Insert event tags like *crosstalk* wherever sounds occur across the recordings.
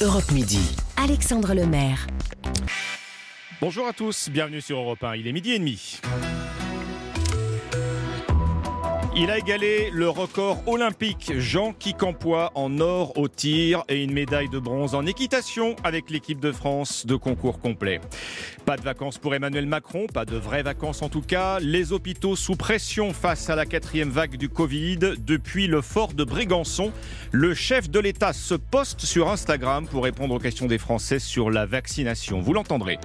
Europe Midi. Alexandre Lemaire. Bonjour à tous, bienvenue sur Europe 1. Il est midi et demi. Il a égalé le record olympique Jean Quincampoix en or au tir et une médaille de bronze en équitation avec l'équipe de France de concours complet. Pas de vacances pour Emmanuel Macron, pas de vraies vacances en tout cas. Les hôpitaux sous pression face à la quatrième vague du Covid. Depuis le fort de Brégançon, le chef de l'État se poste sur Instagram pour répondre aux questions des Français sur la vaccination. Vous l'entendrez.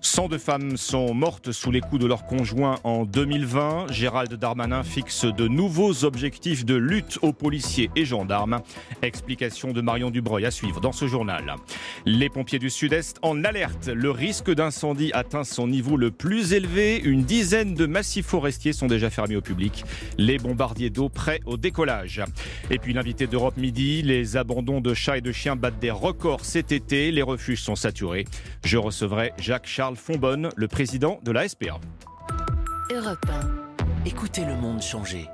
102 femmes sont mortes sous les coups de leurs conjoints en 2020. Gérald Darmanin fixe de nouveaux objectifs de lutte aux policiers et gendarmes. Explication de Marion Dubreuil à suivre dans ce journal. Les pompiers du Sud-Est en alerte. Le risque d'incendie atteint son niveau le plus élevé. Une dizaine de massifs forestiers sont déjà fermés au public. Les bombardiers d'eau prêts au décollage. Et puis l'invité d'Europe Midi, les abandons de chats et de chiens battent des records cet été. Les refuges sont saturés. Je recevrai Jacques Charles Charles Fonbonne, le président de la SPA. Europe 1. Écoutez le monde changer.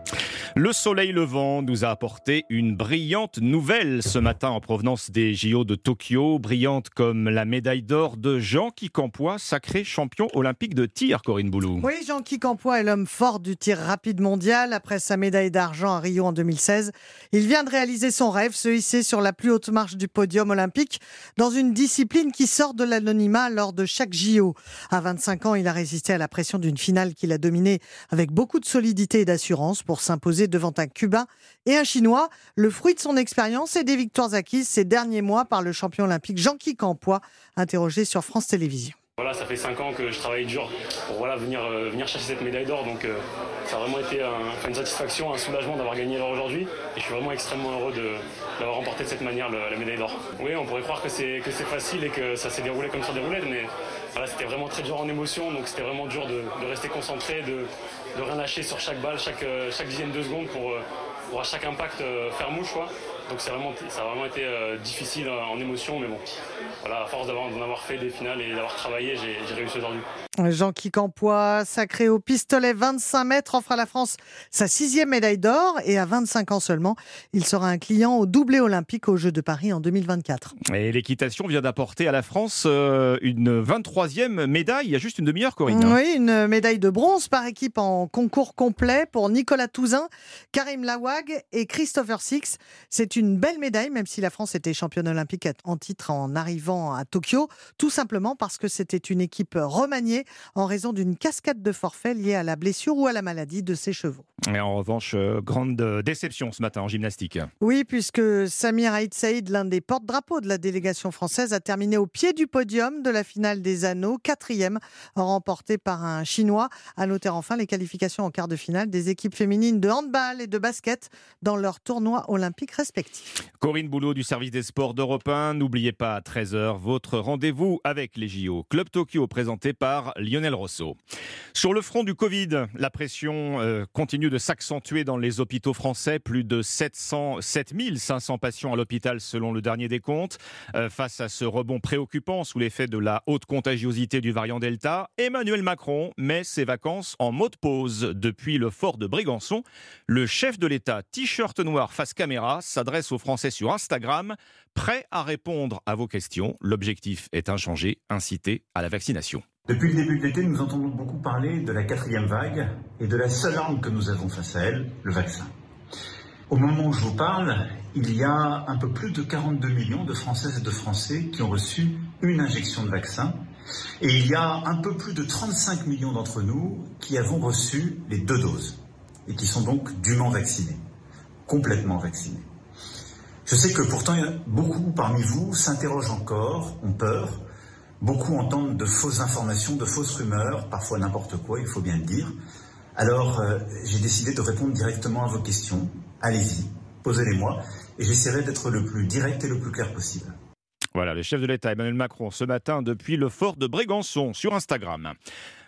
Le soleil levant nous a apporté une brillante nouvelle ce matin en provenance des JO de Tokyo, brillante comme la médaille d'or de Jean Quincampoix, sacré champion olympique de tir, Corinne Boulou. Oui, Jean Quincampoix est l'homme fort du tir rapide mondial. Après sa médaille d'argent à Rio en 2016, il vient de réaliser son rêve, se hisser sur la plus haute marche du podium olympique dans une discipline qui sort de l'anonymat lors de chaque JO. À 25 ans, il a résisté à la pression d'une finale qu'il a dominée avec beaucoup de solidité et d'assurance pour s'imposer devant un Cubain et un Chinois, le fruit de son expérience et des victoires acquises ces derniers mois par le champion olympique Jean-Qui Campois, interrogé sur France Télévisions. Voilà, ça fait 5 ans que je travaille dur pour voilà, venir, euh, venir chercher cette médaille d'or. Donc euh, ça a vraiment été une satisfaction, un soulagement d'avoir gagné l'or aujourd'hui. Et je suis vraiment extrêmement heureux d'avoir remporté de cette manière la médaille d'or. Oui, on pourrait croire que c'est facile et que ça s'est déroulé comme des roulettes, mais c'était vraiment très dur en émotion. Donc c'était vraiment dur de, rester concentré, de, de, rien lâcher sur chaque balle, chaque, euh, dixième de seconde pour, pour à chaque impact faire mouche. Donc vraiment, ça a vraiment été difficile en émotion, mais bon, voilà, à force d'en avoir, fait des finales et d'avoir travaillé, j'ai réussi aujourd'hui. Jean Quincampoix, sacré au pistolet 25 mètres, offre à la France sa sixième médaille d'or et à 25 ans seulement, il sera un client au doublé olympique aux Jeux de Paris en 2024. Et l'équitation vient d'apporter à la France euh, une 23e médaille il y a juste une demi-heure, Corinne. Oui, une médaille de bronze par équipe en concours complet pour Nicolas Touzin, Karim Lawag et Christopher Six. C'est une belle médaille, même si la France était championne olympique en titre en arrivant à Tokyo, tout simplement parce que c'était une équipe remaniée en raison d'une cascade de forfaits liée à la blessure ou à la maladie de ses chevaux. Et en revanche, euh, grande déception ce matin en gymnastique. Oui, puisque Samir Haït Saïd, l'un des porte-drapeaux de la délégation française, a terminé au pied du podium de la finale des anneaux, quatrième, remporté par un Chinois. À noter enfin les qualifications en quart de finale des équipes féminines de handball et de basket dans leurs tournois olympiques Corinne Boulot du service des sports d'Europe 1. N'oubliez pas à 13h votre rendez-vous avec les JO. Club Tokyo présenté par Lionel Rousseau. Sur le front du Covid, la pression euh, continue de s'accentuer dans les hôpitaux français. Plus de 700, 7500 patients à l'hôpital selon le dernier décompte. Euh, face à ce rebond préoccupant sous l'effet de la haute contagiosité du variant Delta, Emmanuel Macron met ses vacances en mode pause. Depuis le fort de Brégançon, le chef de l'État, t-shirt noir face caméra, s'adresse aux Français sur Instagram, prêt à répondre à vos questions. L'objectif est inchangé, inciter à la vaccination. Depuis le début de l'été, nous entendons beaucoup parler de la quatrième vague et de la seule arme que nous avons face à elle, le vaccin. Au moment où je vous parle, il y a un peu plus de 42 millions de Françaises et de Français qui ont reçu une injection de vaccin. Et il y a un peu plus de 35 millions d'entre nous qui avons reçu les deux doses et qui sont donc dûment vaccinés, complètement vaccinés. Je sais que pourtant beaucoup parmi vous s'interrogent encore, ont peur, Beaucoup entendent de fausses informations, de fausses rumeurs, parfois n'importe quoi, il faut bien le dire. Alors, euh, j'ai décidé de répondre directement à vos questions. Allez-y, posez-les-moi, et j'essaierai d'être le plus direct et le plus clair possible. Voilà, le chef de l'État Emmanuel Macron ce matin depuis le fort de Brégançon sur Instagram.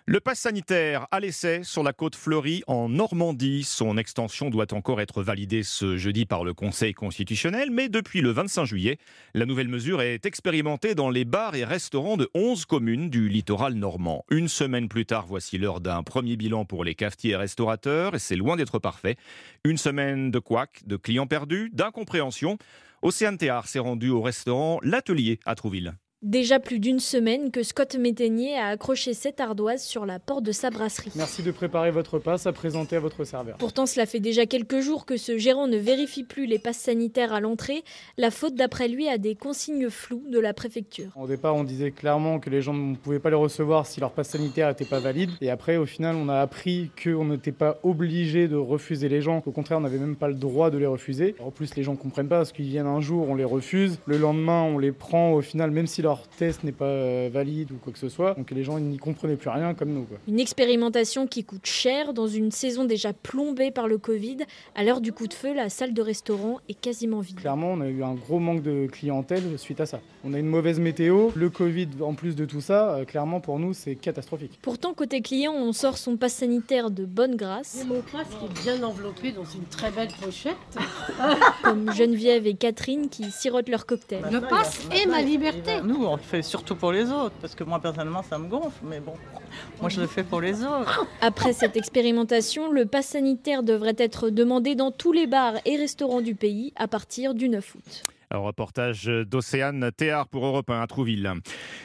Le pass sanitaire à l'essai sur la côte fleurie en Normandie. Son extension doit encore être validée ce jeudi par le Conseil constitutionnel, mais depuis le 25 juillet, la nouvelle mesure est expérimentée dans les bars et restaurants de 11 communes du littoral normand. Une semaine plus tard, voici l'heure d'un premier bilan pour les cafetiers et restaurateurs, et c'est loin d'être parfait. Une semaine de couac, de clients perdus, d'incompréhension. Océane Théard s'est rendue au restaurant L'Atelier à Trouville. Déjà plus d'une semaine que Scott Métainier a accroché cette ardoise sur la porte de sa brasserie. Merci de préparer votre repas à présenter à votre serveur. Pourtant, cela fait déjà quelques jours que ce gérant ne vérifie plus les passes sanitaires à l'entrée. La faute, d'après lui, à des consignes floues de la préfecture. Au départ, on disait clairement que les gens ne pouvaient pas les recevoir si leur passe sanitaire n'était pas valide. Et après, au final, on a appris qu'on n'était pas obligé de refuser les gens. Au contraire, on n'avait même pas le droit de les refuser. En plus, les gens ne comprennent pas parce qu'ils viennent un jour, on les refuse. Le lendemain, on les prend. Au final, même si leur test n'est pas euh, valide ou quoi que ce soit. Donc les gens n'y comprenaient plus rien comme nous. Une expérimentation qui coûte cher dans une saison déjà plombée par le Covid. À l'heure du coup de feu, la salle de restaurant est quasiment vide. Clairement, on a eu un gros manque de clientèle suite à ça. On a une mauvaise météo, le Covid en plus de tout ça, euh, clairement pour nous c'est catastrophique. Pourtant côté client, on sort son passe sanitaire de bonne grâce. mon passe qui est bien enveloppé dans une très belle pochette. Comme Geneviève et Catherine qui sirotent leur cocktail. Le passe est ma liberté. Nous, on le fait surtout pour les autres, parce que moi personnellement ça me gonfle, mais bon, moi je le fais pour les autres. Après cette expérimentation, le pass sanitaire devrait être demandé dans tous les bars et restaurants du pays à partir du 9 août. Un reportage d'Océane Théard pour Europe 1 à Trouville.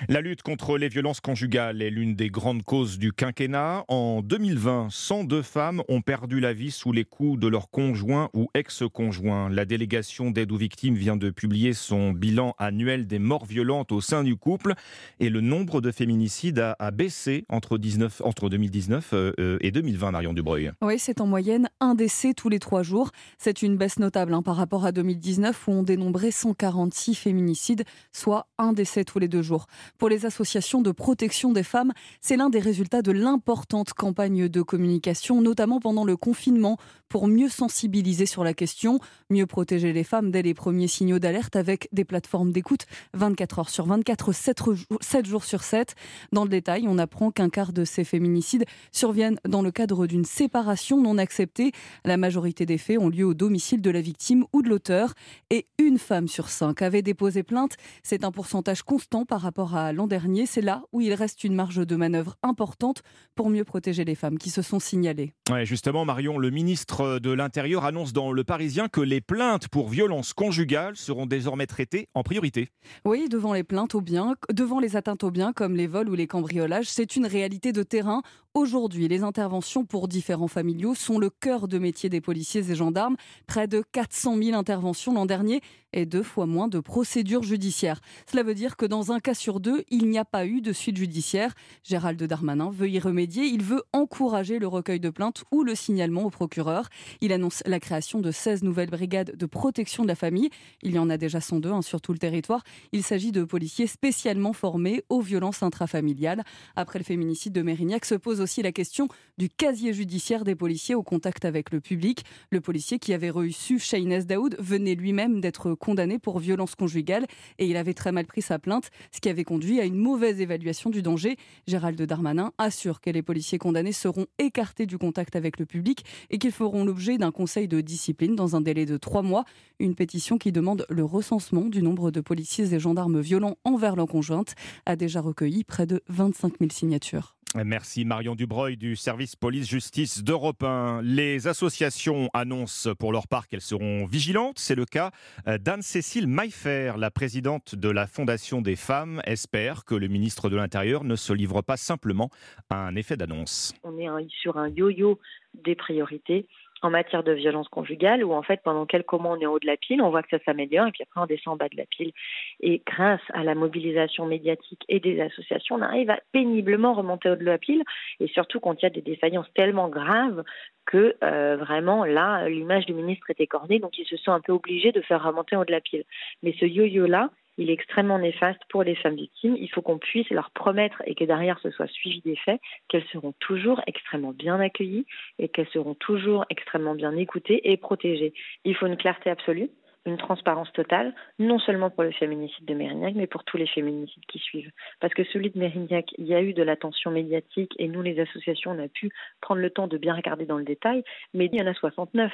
La lutte contre les violences conjugales est l'une des grandes causes du quinquennat. En 2020, 102 femmes ont perdu la vie sous les coups de leur conjoint ou ex-conjoint. La délégation d'aide aux victimes vient de publier son bilan annuel des morts violentes au sein du couple et le nombre de féminicides a, baissé entre, 19, entre 2019 euh, euh, et 2020, Marion Dubreuil. Oui, c'est en moyenne un décès tous les trois jours. C'est une baisse notable hein, par rapport à 2019 où on dénombrait 146 féminicides, soit un décès tous les deux jours. Pour les associations de protection des femmes, c'est l'un des résultats de l'importante campagne de communication, notamment pendant le confinement, pour mieux sensibiliser sur la question, mieux protéger les femmes dès les premiers signaux d'alerte avec des plateformes d'écoute 24 heures sur 24, 7 jours sur 7. Dans le détail, on apprend qu'un quart de ces féminicides surviennent dans le cadre d'une séparation non acceptée. La majorité des faits ont lieu au domicile de la victime ou de l'auteur et une femme sur cinq avait déposé plainte. C'est un pourcentage constant par rapport à l'an dernier. C'est là où il reste une marge de manœuvre importante pour mieux protéger les femmes qui se sont signalées. Ouais, justement, Marion, le ministre de l'Intérieur annonce dans Le Parisien que les plaintes pour violences conjugales seront désormais traitées en priorité. Oui, devant les plaintes au bien, devant les atteintes aux biens comme les vols ou les cambriolages, c'est une réalité de terrain. Aujourd'hui, les interventions pour différents familiaux sont le cœur de métier des policiers et gendarmes. Près de 400 000 interventions l'an dernier et deux fois moins de procédures judiciaires. Cela veut dire que dans un cas sur deux, il n'y a pas eu de suite judiciaire. Gérald Darmanin veut y remédier. Il veut encourager le recueil de plaintes ou le signalement au procureur. Il annonce la création de 16 nouvelles brigades de protection de la famille. Il y en a déjà 102 hein, sur tout le territoire. Il s'agit de policiers spécialement formés aux violences intrafamiliales. Après le féminicide de Mérignac se pose aussi la question du casier judiciaire des policiers au contact avec le public. Le policier qui avait reçu Shaines Daoud venait lui-même d'être condamné pour violence conjugale et il avait très mal pris sa plainte, ce qui avait conduit à une mauvaise évaluation du danger. Gérald Darmanin assure que les policiers condamnés seront écartés du contact avec le public et qu'ils feront l'objet d'un conseil de discipline dans un délai de trois mois. Une pétition qui demande le recensement du nombre de policiers et gendarmes violents envers leur conjointe a déjà recueilli près de 25 000 signatures. Merci Marion Dubreuil du service police-justice d'Europe 1. Les associations annoncent pour leur part qu'elles seront vigilantes. C'est le cas euh, d'Anne-Cécile Maillefer, la présidente de la Fondation des femmes, espère que le ministre de l'Intérieur ne se livre pas simplement à un effet d'annonce. On est sur un yo-yo des priorités en matière de violence conjugale où en fait pendant quelques mois on est en haut de la pile, on voit que ça s'améliore et puis après on descend en bas de la pile. Et grâce à la mobilisation médiatique et des associations, on arrive à péniblement remonter au haut de la pile et surtout quand il y a des défaillances tellement graves que euh, vraiment là l'image du ministre est écornée donc il se sent un peu obligé de faire remonter en haut de la pile. Mais ce yo-yo là, il est extrêmement néfaste pour les femmes victimes. Il faut qu'on puisse leur promettre et que derrière ce soit suivi des faits, qu'elles seront toujours extrêmement bien accueillies et qu'elles seront toujours extrêmement bien écoutées et protégées. Il faut une clarté absolue, une transparence totale, non seulement pour le féminicide de Mérignac, mais pour tous les féminicides qui suivent. Parce que celui de Mérignac, il y a eu de l'attention médiatique et nous, les associations, on a pu prendre le temps de bien regarder dans le détail, mais il y en a 69.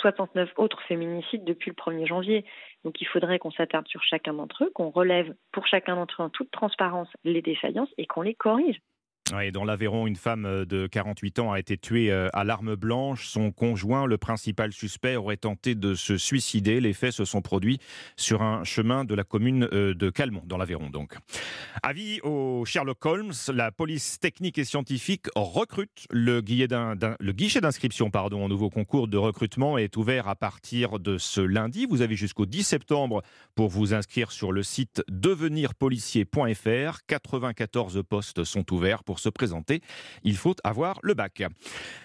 69 autres féminicides depuis le 1er janvier. Donc il faudrait qu'on s'attarde sur chacun d'entre eux, qu'on relève pour chacun d'entre eux en toute transparence les défaillances et qu'on les corrige. Dans l'Aveyron, une femme euh, de 48 ans a été tuée euh, à l'arme blanche. Son conjoint, le principal suspect, aurait tenté de se suicider. Les faits se sont produits sur un chemin de la commune euh, de Calmont, dans l'Aveyron donc. Avis au Sherlock Holmes, la police technique et scientifique recrute. Le, guichet d'inscription pardon, au nouveau concours de recrutement est ouvert à partir de ce lundi. Vous avez jusqu'au 10 septembre pour vous inscrire sur le site devenirpolicier.fr. 94 postes sont ouverts pour se présenter, il faut avoir le bac.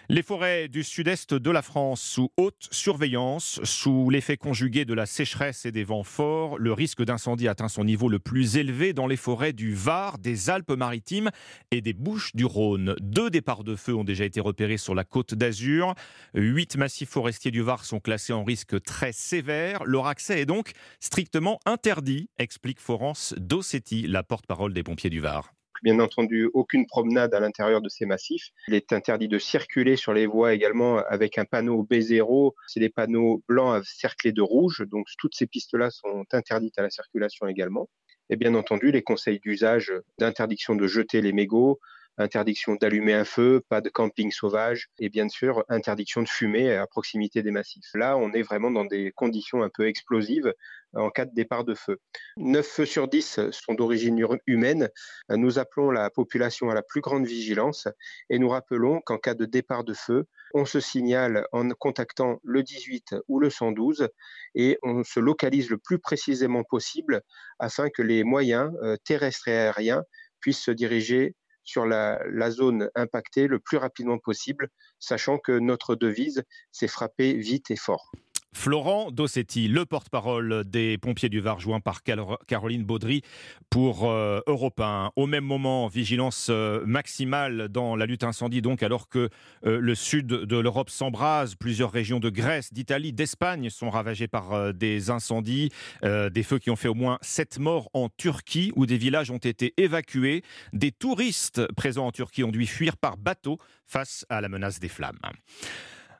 Les forêts du sud-est de la France sous haute surveillance, sous l'effet conjugué de la sécheresse et des vents forts, le risque d'incendie atteint son niveau le plus élevé dans les forêts du Var, des Alpes-Maritimes et des Bouches du Rhône. Deux départs de feu ont déjà été repérés sur la côte d'Azur. Huit massifs forestiers du Var sont classés en risque très sévère. Leur accès est donc strictement interdit, explique Florence Dossetti, la porte-parole des pompiers du Var bien entendu aucune promenade à l'intérieur de ces massifs. Il est interdit de circuler sur les voies également avec un panneau B0. C'est des panneaux blancs cerclés de rouge. Donc toutes ces pistes-là sont interdites à la circulation également. Et bien entendu, les conseils d'usage d'interdiction de jeter les mégots, interdiction d'allumer un feu, pas de camping sauvage et bien sûr interdiction de fumer à proximité des massifs. Là, on est vraiment dans des conditions un peu explosives en cas de départ de feu. 9 feux sur 10 sont d'origine humaine. Nous appelons la population à la plus grande vigilance et nous rappelons qu'en cas de départ de feu, on se signale en contactant le 18 ou le 112 et on se localise le plus précisément possible afin que les moyens euh, terrestres et aériens puissent se diriger sur la, zone impactée le plus rapidement possible, sachant que notre devise, c'est frapper vite et fort. Florent Dossetti, le porte-parole des pompiers du Var, joint par Caroline Baudry pour euh, Europe 1. Au même moment, vigilance euh, maximale dans la lutte incendie, donc alors que euh, le sud de l'Europe s'embrase, plusieurs régions de Grèce, d'Italie, d'Espagne sont ravagées par des incendies, des feux qui ont fait au moins sept morts en Turquie, où des villages ont été évacués. Des touristes présents en Turquie ont dû fuir par bateau face à la menace des flammes.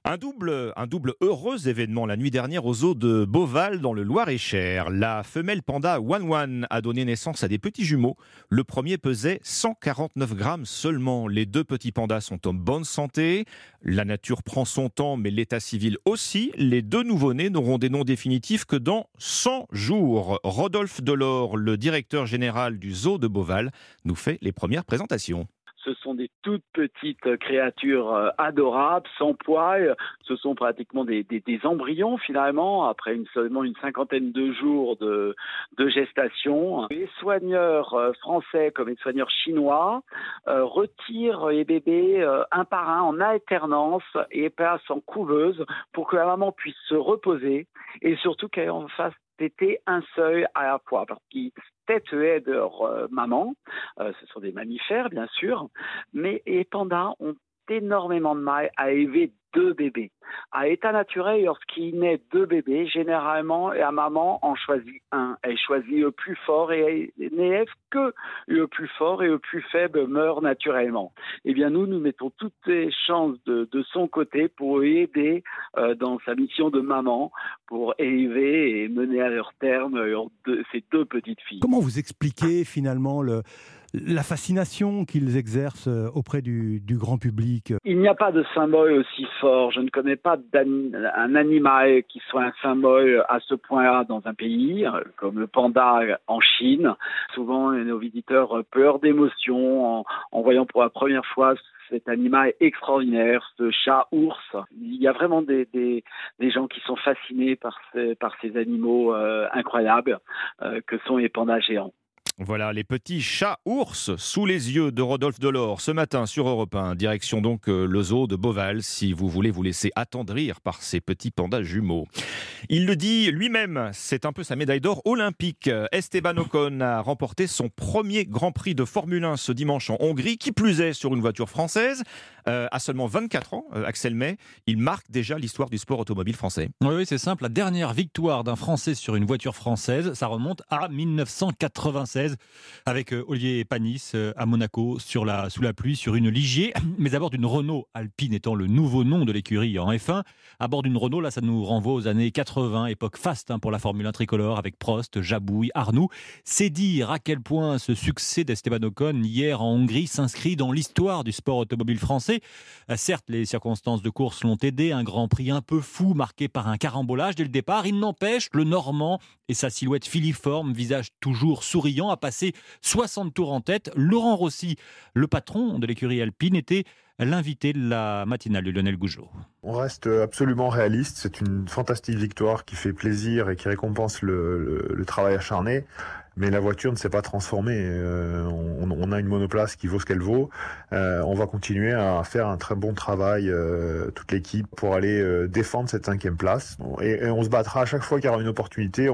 Un double, heureux événement la nuit dernière aux eaux de Beauval dans le Loir-et-Cher. La femelle panda Wan Wan a donné naissance à des petits jumeaux. Le premier pesait 149 grammes seulement. Les deux petits pandas sont en bonne santé. La nature prend son temps, mais l'état civil aussi. Les deux nouveau-nés n'auront des noms définitifs que dans 100 jours. Rodolphe Delors, le directeur général du zoo de Beauval, nous fait les premières présentations. Ce sont des toutes petites créatures euh, adorables, sans poils. Ce sont pratiquement des, embryons finalement, après seulement une cinquantaine de jours de, gestation. Les soigneurs euh, français comme les soigneurs chinois euh, retirent les bébés un par un en alternance et passent en couveuse pour que la maman puisse se reposer et surtout qu'elle en fasse c'était un seuil à la fois, parce qu'ils têtuaient leur maman, euh, ce sont des mammifères bien sûr, mais les pandas ont énormément de mal à élever deux bébés. À état naturel, lorsqu'il naît deux bébés, généralement, la maman en choisit un. Elle choisit le plus fort et elle n'élève que le plus fort et le plus faible meurt naturellement. Eh bien, nous, nous mettons toutes les chances de, son côté pour aider euh, dans sa mission de maman pour élever et mener à leur terme ces deux petites filles. Comment vous expliquez finalement le la fascination qu'ils exercent euh, auprès du, grand public Il n'y a pas de symbole aussi fort. Je ne connais pas un animal qui soit un symbole à ce point-là dans un pays, euh, comme le panda en Chine. Souvent, nos visiteurs pleurent d'émotion en, voyant pour la première fois cet animal extraordinaire, ce chat-ours. Il y a vraiment des, gens qui sont fascinés par ces, par ces animaux euh, incroyables que sont les pandas géants. Voilà les petits chats ours sous les yeux de Rodolphe Delors ce matin sur Europe 1. Direction donc euh, le zoo de Beauval si vous voulez vous laisser attendrir par ces petits pandas jumeaux. Il le dit lui-même, c'est un peu sa médaille d'or olympique. Esteban Ocon a remporté son premier Grand Prix de Formule 1 ce dimanche en Hongrie, qui plus est sur une voiture française. Euh, à seulement 24 ans, euh, Axel May, il marque déjà l'histoire du sport automobile français. Oui, c'est simple. La dernière victoire d'un Français sur une voiture française, ça remonte à 1996 avec euh, Olivier Panis à Monaco sous la pluie sur une Ligier, *clears throat* mais à bord d'une Renault Alpine étant le nouveau nom de l'écurie en F1. À bord d'une Renault, là, ça nous renvoie aux années 80, époque faste hein, pour la Formule 1 tricolore avec Prost, Jabouille, Arnoux. C'est dire à quel point ce succès d'Esteban Ocon hier en Hongrie s'inscrit dans l'histoire du sport automobile français. Euh, certes, les circonstances de course l'ont aidé, un Grand Prix un peu fou marqué par un carambolage dès le départ. Il n'empêche, le Normand et sa silhouette filiforme, visage toujours souriant, a passé 60 tours en tête. Laurent Rossi, le patron de l'écurie alpine, était l'invité de la matinale de Lionel Gougeot. On reste absolument réaliste. C'est une fantastique victoire qui fait plaisir et qui récompense le, travail acharné mais la voiture ne s'est pas transformée. Euh, on, a une monoplace qui vaut ce qu'elle vaut. Euh, on va continuer à faire un très bon travail, euh, toute l'équipe, pour aller défendre cette cinquième place. Et, on se battra à chaque fois qu'il y aura une opportunité.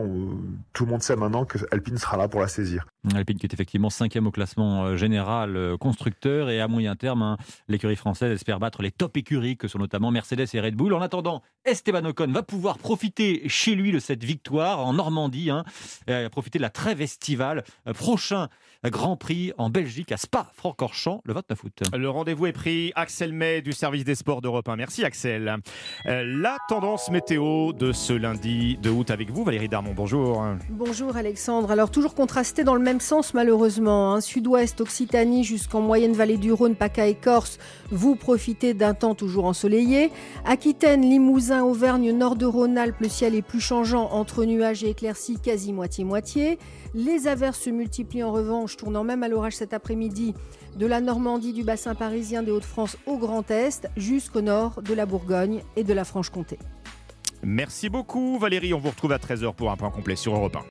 tout le monde sait maintenant que Alpine sera là pour la saisir. Alpine qui est effectivement cinquième au classement général constructeur et à moyen terme, hein, l'écurie française espère battre les top écuries que sont notamment Mercedes et Red Bull. En attendant, Esteban Ocon va pouvoir profiter chez lui de cette victoire en Normandie, hein, profiter de la trêve Festival. Euh, prochain Grand Prix en Belgique à Spa-Francorchamps le 29 août. Le rendez-vous est pris. Axel May du service des sports d'Europe 1. Merci Axel. Euh, la tendance météo de ce lundi de août avec vous, Valérie Darmon. Bonjour. Bonjour Alexandre. Alors toujours contrasté dans le même sens malheureusement. Hein. Sud-ouest, Occitanie jusqu'en moyenne vallée du Rhône, PACA et Corse. Vous profitez d'un temps toujours ensoleillé. Aquitaine, Limousin, Auvergne, nord de Rhône-Alpes, le ciel est plus changeant entre nuages et éclaircies, quasi moitié-moitié. Les averses se multiplient en revanche, tournant même à l'orage cet après-midi de la Normandie, du bassin parisien des Hauts-de-France au Grand Est, jusqu'au nord de la Bourgogne et de la Franche-Comté. Merci beaucoup Valérie, on vous retrouve à 13h pour un point complet sur Europe 1.